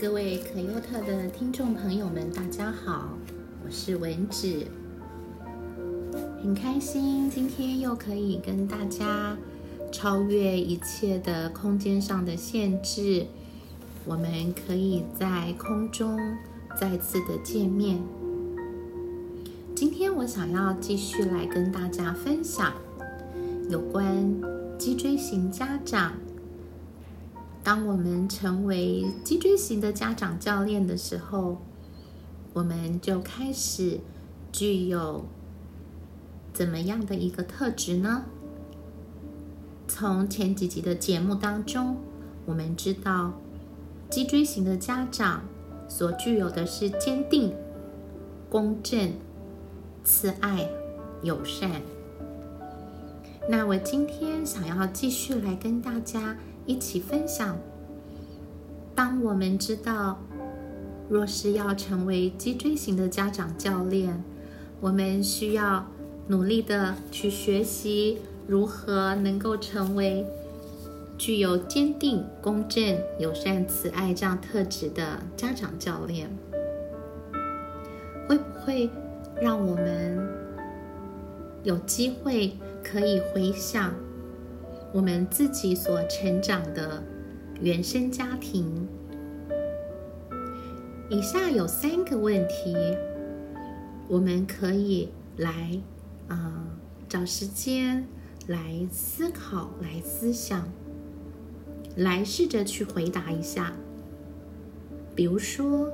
各位可优特的听众朋友们，大家好，我是文芷，很开心今天又可以跟大家超越一切的空间上的限制，我们可以在空中再次的见面。今天我想要继续来跟大家分享有关脊椎型家长。当我们成为脊椎型的家长教练的时候，我们就开始具有怎么样的一个特质呢？从前几集的节目当中，我们知道脊椎型的家长所具有的是坚定、公正、慈爱、友善。那我今天想要继续来跟大家。一起分享。当我们知道，若是要成为脊椎型的家长教练，我们需要努力的去学习如何能够成为具有坚定、公正、友善、慈爱这样特质的家长教练，会不会让我们有机会可以回想？我们自己所成长的原生家庭，以下有三个问题，我们可以来啊找时间来思考、来思想、来试着去回答一下。比如说，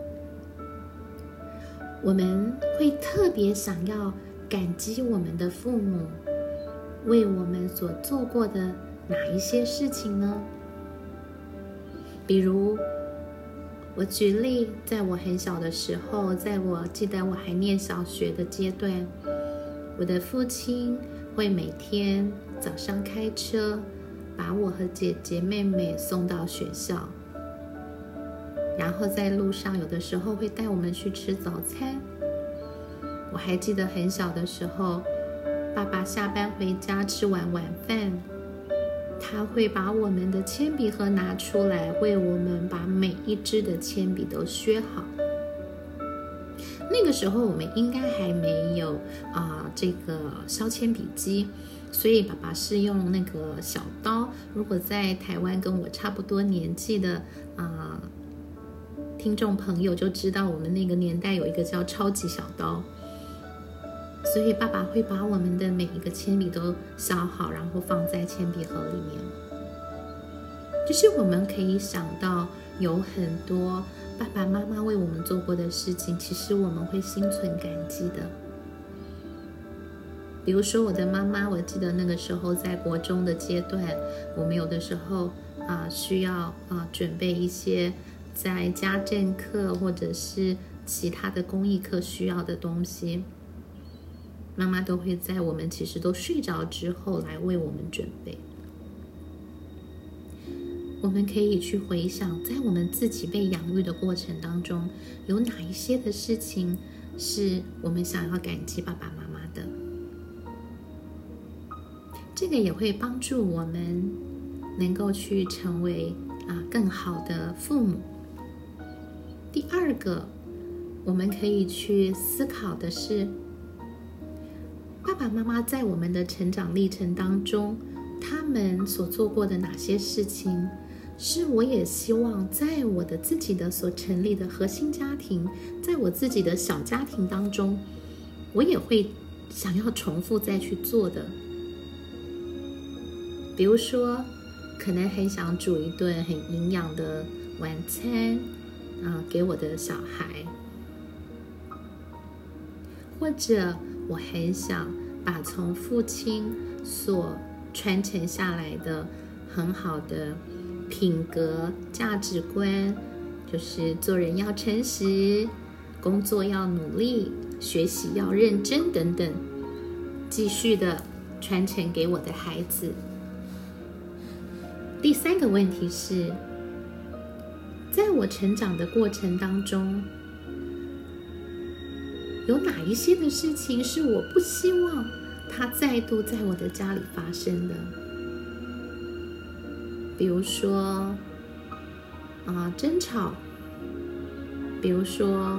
我们会特别想要感激我们的父母。为我们所做过的哪一些事情呢？比如，我举例，在我很小的时候，在我记得我还念小学的阶段，我的父亲会每天早上开车把我和姐姐妹妹送到学校，然后在路上有的时候会带我们去吃早餐。我还记得很小的时候。爸爸下班回家吃完晚饭，他会把我们的铅笔盒拿出来，为我们把每一支的铅笔都削好。那个时候我们应该还没有啊这个削铅笔机，所以爸爸是用那个小刀。如果在台湾跟我差不多年纪的啊听众朋友就知道，我们那个年代有一个叫超级小刀。所以爸爸会把我们的每一个铅笔都削好，然后放在铅笔盒里面。就是我们可以想到有很多爸爸妈妈为我们做过的事情，其实我们会心存感激的。比如说我的妈妈，我记得那个时候在国中的阶段，我们有的时候啊需要啊准备一些在家政课或者是其他的公益课需要的东西。妈妈都会在我们其实都睡着之后来为我们准备。我们可以去回想，在我们自己被养育的过程当中，有哪一些的事情是我们想要感激爸爸妈妈的。这个也会帮助我们能够去成为啊更好的父母。第二个，我们可以去思考的是。爸爸妈妈在我们的成长历程当中，他们所做过的哪些事情，是我也希望在我的自己的所成立的核心家庭，在我自己的小家庭当中，我也会想要重复再去做的。比如说，可能很想煮一顿很营养的晚餐啊，给我的小孩，或者。我很想把从父亲所传承下来的很好的品格价值观，就是做人要诚实，工作要努力，学习要认真等等，继续的传承给我的孩子。第三个问题是，在我成长的过程当中。有哪一些的事情是我不希望它再度在我的家里发生的？比如说，啊，争吵，比如说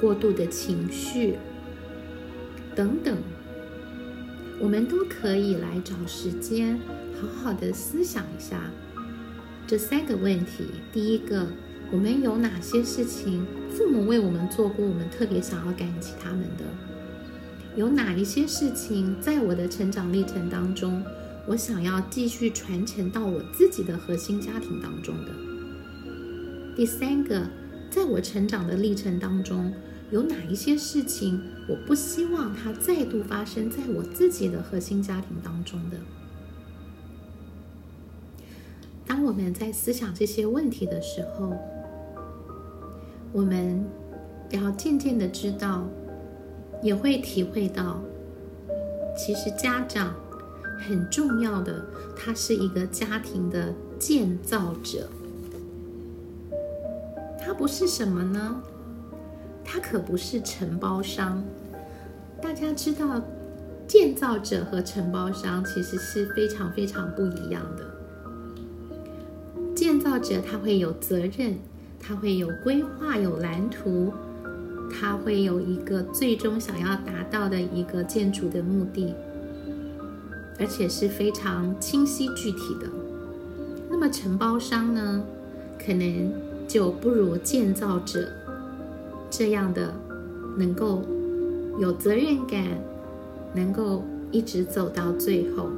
过度的情绪等等，我们都可以来找时间，好好的思想一下这三个问题。第一个，我们有哪些事情父母为我们做过，我们特别想要感激他们的？有哪一些事情在我的成长历程当中，我想要继续传承到我自己的核心家庭当中的？第三个。在我成长的历程当中，有哪一些事情我不希望它再度发生在我自己的核心家庭当中的？当我们在思想这些问题的时候，我们要渐渐的知道，也会体会到，其实家长很重要的，他是一个家庭的建造者。他不是什么呢？他可不是承包商。大家知道，建造者和承包商其实是非常非常不一样的。建造者他会有责任，他会有规划、有蓝图，他会有一个最终想要达到的一个建筑的目的，而且是非常清晰具体的。那么承包商呢，可能。就不如建造者这样的能够有责任感，能够一直走到最后。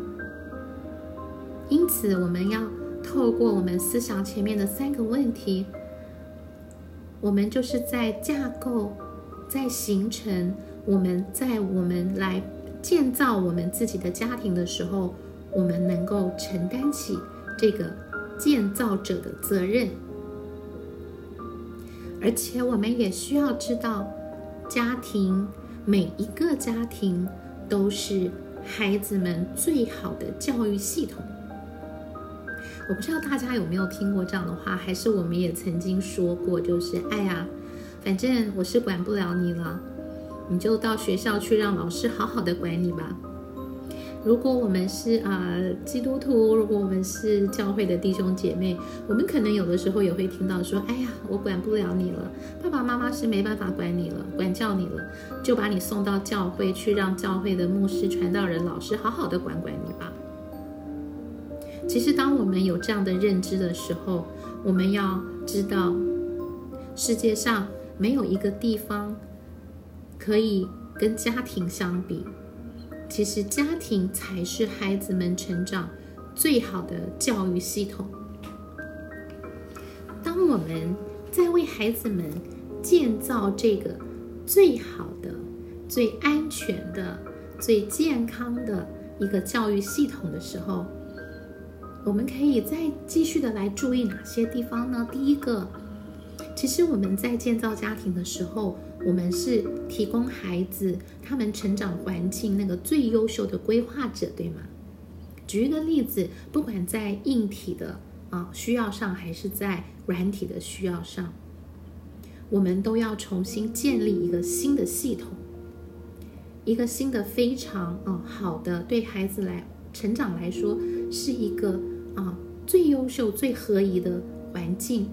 因此，我们要透过我们思想前面的三个问题，我们就是在架构、在形成我们在我们来建造我们自己的家庭的时候，我们能够承担起这个建造者的责任。而且我们也需要知道，家庭每一个家庭都是孩子们最好的教育系统。我不知道大家有没有听过这样的话，还是我们也曾经说过，就是哎呀，反正我是管不了你了，你就到学校去，让老师好好的管你吧。如果我们是啊基督徒，如果我们是教会的弟兄姐妹，我们可能有的时候也会听到说：“哎呀，我管不了你了，爸爸妈妈是没办法管你了，管教你了，就把你送到教会去，让教会的牧师、传道人、老师好好的管管你吧。”其实，当我们有这样的认知的时候，我们要知道，世界上没有一个地方可以跟家庭相比。其实家庭才是孩子们成长最好的教育系统。当我们在为孩子们建造这个最好的、最安全的、最健康的一个教育系统的时候，我们可以再继续的来注意哪些地方呢？第一个，其实我们在建造家庭的时候。我们是提供孩子他们成长环境那个最优秀的规划者，对吗？举一个例子，不管在硬体的啊需要上，还是在软体的需要上，我们都要重新建立一个新的系统，一个新的非常啊好的对孩子来成长来说是一个啊最优秀、最合宜的环境。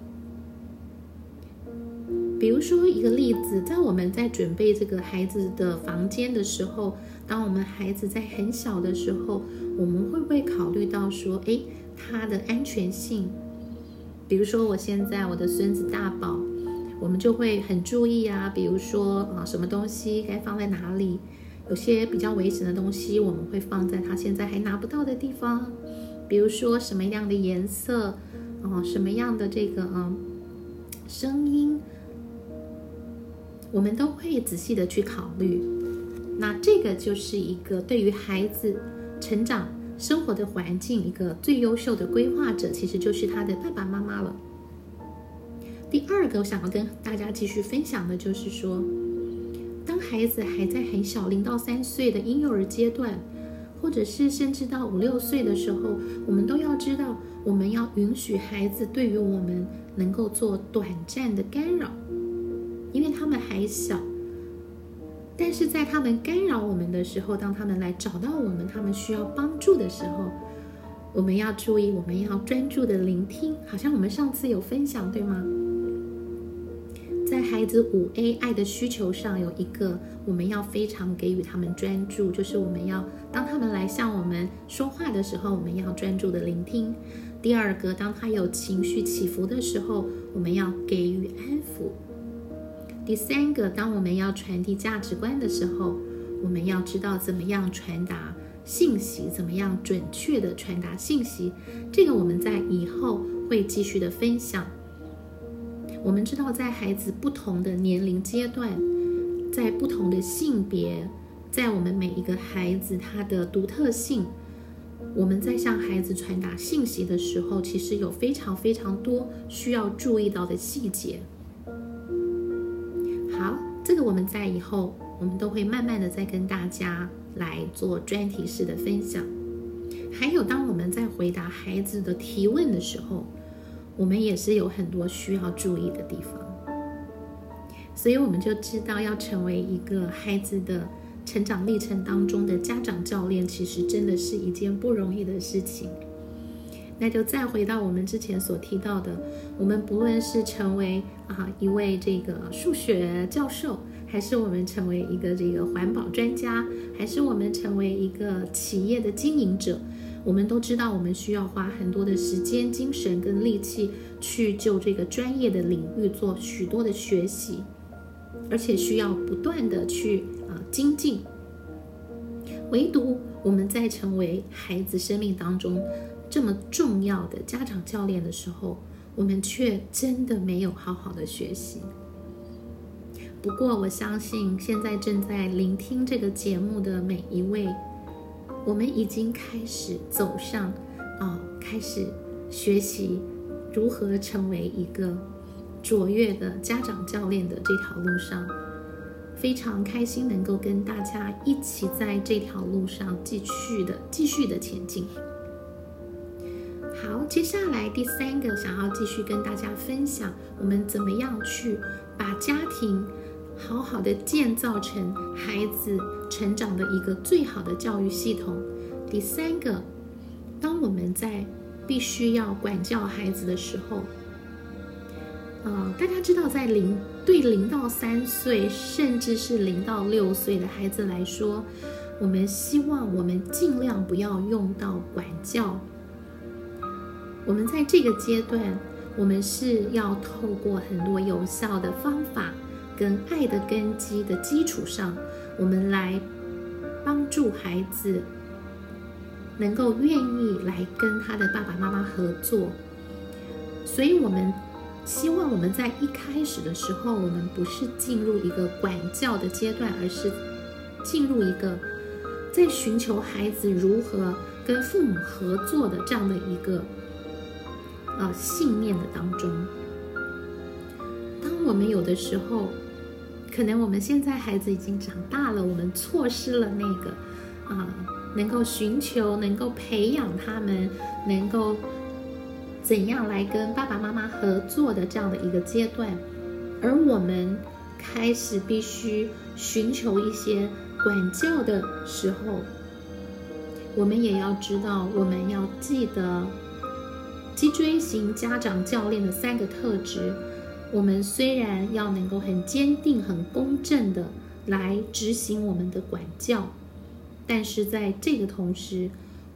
比如说一个例子，在我们在准备这个孩子的房间的时候，当我们孩子在很小的时候，我们会不会考虑到说，哎，他的安全性？比如说我现在我的孙子大宝，我们就会很注意啊，比如说啊，什么东西该放在哪里？有些比较危险的东西，我们会放在他现在还拿不到的地方。比如说什么样的颜色，哦，什么样的这个嗯声音。我们都会仔细的去考虑，那这个就是一个对于孩子成长生活的环境一个最优秀的规划者，其实就是他的爸爸妈妈了。第二个，我想要跟大家继续分享的就是说，当孩子还在很小，零到三岁的婴幼儿阶段，或者是甚至到五六岁的时候，我们都要知道，我们要允许孩子对于我们能够做短暂的干扰。因为他们还小，但是在他们干扰我们的时候，当他们来找到我们，他们需要帮助的时候，我们要注意，我们要专注的聆听。好像我们上次有分享，对吗？孩子五 A 爱的需求上有一个，我们要非常给予他们专注，就是我们要当他们来向我们说话的时候，我们要专注的聆听。第二个，当他有情绪起伏的时候，我们要给予安抚。第三个，当我们要传递价值观的时候，我们要知道怎么样传达信息，怎么样准确的传达信息。这个我们在以后会继续的分享。我们知道，在孩子不同的年龄阶段，在不同的性别，在我们每一个孩子他的独特性，我们在向孩子传达信息的时候，其实有非常非常多需要注意到的细节。好，这个我们在以后我们都会慢慢的再跟大家来做专题式的分享。还有，当我们在回答孩子的提问的时候。我们也是有很多需要注意的地方，所以我们就知道要成为一个孩子的成长历程当中的家长教练，其实真的是一件不容易的事情。那就再回到我们之前所提到的，我们不论是成为啊一位这个数学教授，还是我们成为一个这个环保专家，还是我们成为一个企业的经营者。我们都知道，我们需要花很多的时间、精神跟力气去就这个专业的领域做许多的学习，而且需要不断的去啊精进。唯独我们在成为孩子生命当中这么重要的家长教练的时候，我们却真的没有好好的学习。不过，我相信现在正在聆听这个节目的每一位。我们已经开始走上，啊，开始学习如何成为一个卓越的家长教练的这条路上，非常开心能够跟大家一起在这条路上继续的继续的前进。好，接下来第三个想要继续跟大家分享，我们怎么样去把家庭。好好的建造成孩子成长的一个最好的教育系统。第三个，当我们在必须要管教孩子的时候，呃，大家知道，在零对零到三岁，甚至是零到六岁的孩子来说，我们希望我们尽量不要用到管教。我们在这个阶段，我们是要透过很多有效的方法。跟爱的根基的基础上，我们来帮助孩子能够愿意来跟他的爸爸妈妈合作。所以，我们希望我们在一开始的时候，我们不是进入一个管教的阶段，而是进入一个在寻求孩子如何跟父母合作的这样的一个呃信念的当中。当我们有的时候。可能我们现在孩子已经长大了，我们错失了那个啊，能够寻求、能够培养他们，能够怎样来跟爸爸妈妈合作的这样的一个阶段，而我们开始必须寻求一些管教的时候，我们也要知道，我们要记得脊椎型家长教练的三个特质。我们虽然要能够很坚定、很公正的来执行我们的管教，但是在这个同时，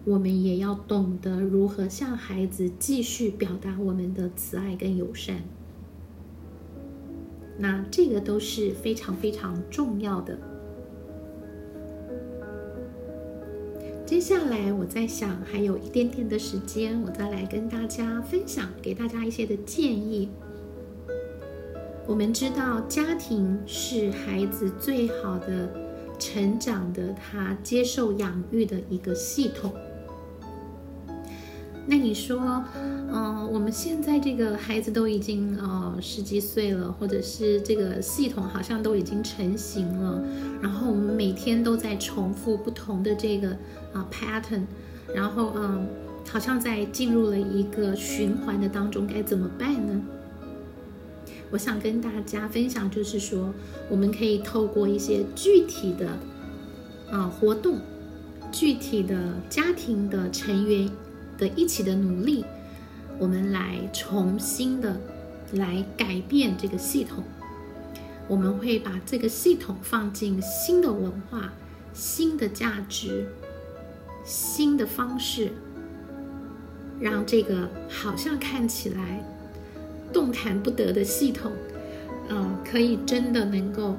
我们也要懂得如何向孩子继续表达我们的慈爱跟友善。那这个都是非常非常重要的。接下来，我在想还有一点点的时间，我再来跟大家分享，给大家一些的建议。我们知道，家庭是孩子最好的成长的，他接受养育的一个系统。那你说，嗯，我们现在这个孩子都已经呃十几岁了，或者是这个系统好像都已经成型了，然后我们每天都在重复不同的这个啊 pattern，然后嗯，好像在进入了一个循环的当中，该怎么办呢？我想跟大家分享，就是说，我们可以透过一些具体的啊活动，具体的家庭的成员的一起的努力，我们来重新的来改变这个系统。我们会把这个系统放进新的文化、新的价值、新的方式，让这个好像看起来动弹不得的系统，呃，可以真的能够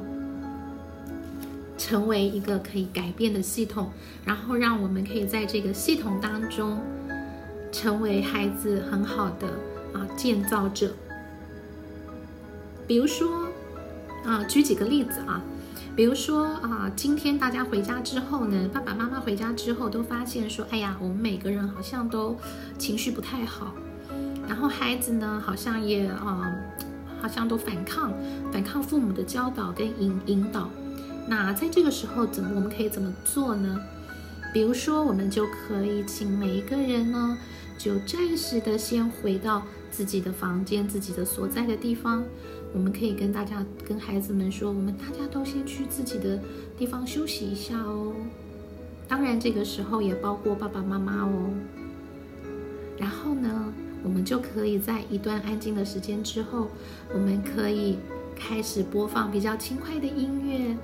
成为一个可以改变的系统，然后让我们可以在这个系统当中成为孩子很好的啊建造者。比如说。啊，举几个例子啊，比如说啊，今天大家回家之后呢，爸爸妈妈回家之后都发现说，哎呀，我们每个人好像都情绪不太好，然后孩子呢，好像也啊，好像都反抗，反抗父母的教导跟引引导。那在这个时候，怎么我们可以怎么做呢？比如说，我们就可以请每一个人呢，就暂时的先回到自己的房间，自己的所在的地方。我们可以跟大家、跟孩子们说，我们大家都先去自己的地方休息一下哦。当然，这个时候也包括爸爸妈妈哦。然后呢，我们就可以在一段安静的时间之后，我们可以开始播放比较轻快的音乐，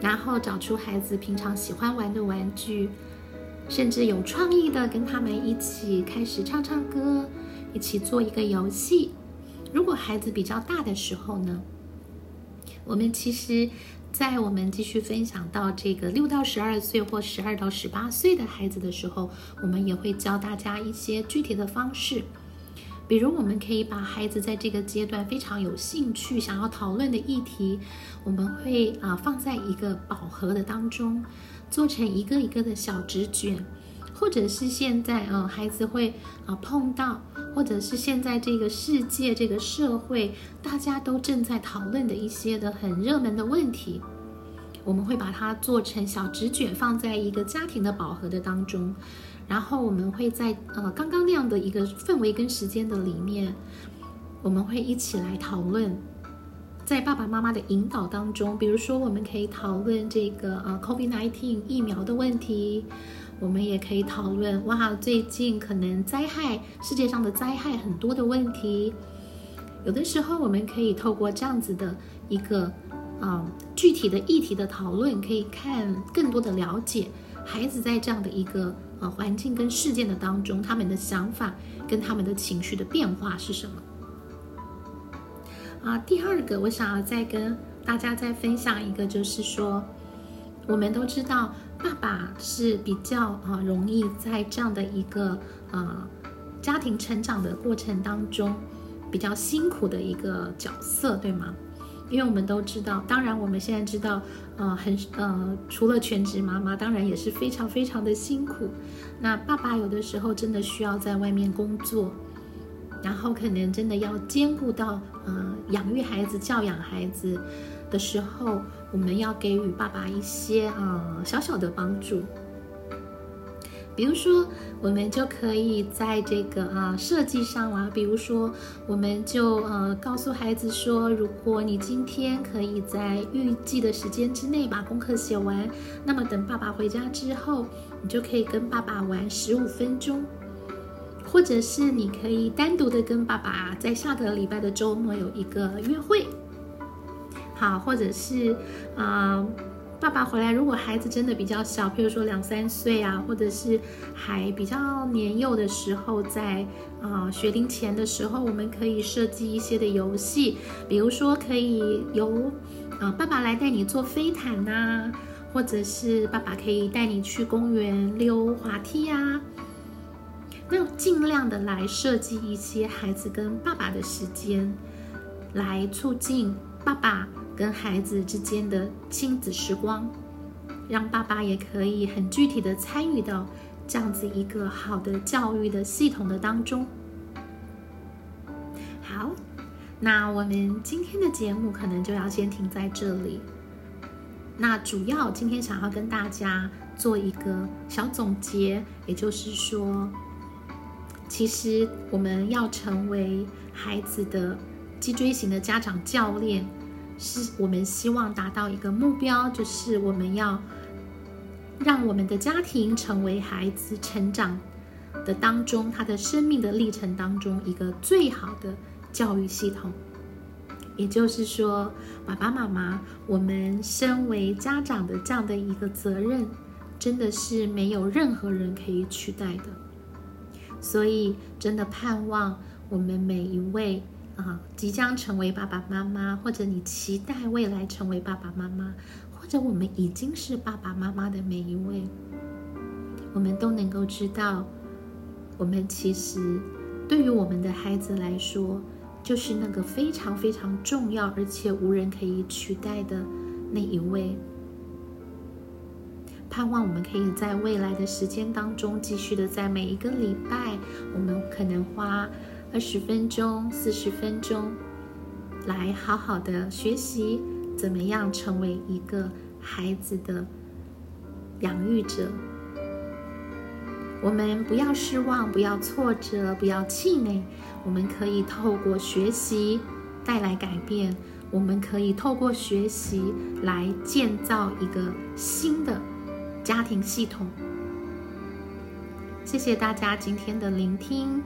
然后找出孩子平常喜欢玩的玩具，甚至有创意的跟他们一起开始唱唱歌，一起做一个游戏。如果孩子比较大的时候呢，我们其实，在我们继续分享到这个六到十二岁或十二到十八岁的孩子的时候，我们也会教大家一些具体的方式，比如我们可以把孩子在这个阶段非常有兴趣、想要讨论的议题，我们会啊放在一个宝盒的当中，做成一个一个的小纸卷。或者是现在啊，孩子会啊碰到，或者是现在这个世界、这个社会，大家都正在讨论的一些的很热门的问题，我们会把它做成小纸卷，放在一个家庭的宝盒的当中，然后我们会在呃刚刚那样的一个氛围跟时间的里面，我们会一起来讨论，在爸爸妈妈的引导当中，比如说我们可以讨论这个呃 COVID-19 疫苗的问题。我们也可以讨论哇，最近可能灾害，世界上的灾害很多的问题。有的时候，我们可以透过这样子的一个啊具体的议题的讨论，可以看更多的了解孩子在这样的一个呃环境跟事件的当中，他们的想法跟他们的情绪的变化是什么。啊，第二个，我想要再跟大家再分享一个，就是说，我们都知道。爸爸是比较啊容易在这样的一个呃家庭成长的过程当中比较辛苦的一个角色，对吗？因为我们都知道，当然我们现在知道，呃，很呃，除了全职妈妈，当然也是非常非常的辛苦。那爸爸有的时候真的需要在外面工作，然后可能真的要兼顾到呃养育孩子、教养孩子。的时候，我们要给予爸爸一些啊小小的帮助，比如说，我们就可以在这个啊设计上啊，比如说，我们就呃告诉孩子说，如果你今天可以在预计的时间之内把功课写完，那么等爸爸回家之后，你就可以跟爸爸玩十五分钟，或者是你可以单独的跟爸爸在下个礼拜的周末有一个约会。好，或者是啊，爸爸回来，如果孩子真的比较小，譬如说两三岁啊，或者是还比较年幼的时候，在啊学龄前的时候，我们可以设计一些的游戏，比如说可以由啊爸爸来带你坐飞毯呐，或者是爸爸可以带你去公园溜滑梯呀，那尽量的来设计一些孩子跟爸爸的时间，来促进爸爸。跟孩子之间的亲子时光，让爸爸也可以很具体的参与到这样子一个好的教育的系统的当中。好，那我们今天的节目可能就要先停在这里。那主要今天想要跟大家做一个小总结，也就是说，其实我们要成为孩子的脊椎型的家长教练。是我们希望达到一个目标，就是我们要让我们的家庭成为孩子成长的当中，他的生命的历程当中一个最好的教育系统。也就是说，爸爸妈妈，我们身为家长的这样的一个责任，真的是没有任何人可以取代的。所以，真的盼望我们每一位啊，即将成为爸爸妈妈，或者你期待未来成为爸爸妈妈，或者我们已经是爸爸妈妈的每一位，我们都能够知道，我们其实对于我们的孩子来说。就是那个非常非常重要，而且无人可以取代的那一位。盼望我们可以在未来的时间当中，继续的在每一个礼拜，我们可能花二十分钟、四十分钟，来好好的学习怎么样成为一个孩子的养育者。我们不要失望，不要挫折，不要气馁。我们可以透过学习带来改变，我们可以透过学习来建造一个新的家庭系统。谢谢大家今天的聆听，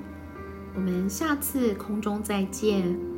我们下次空中再见。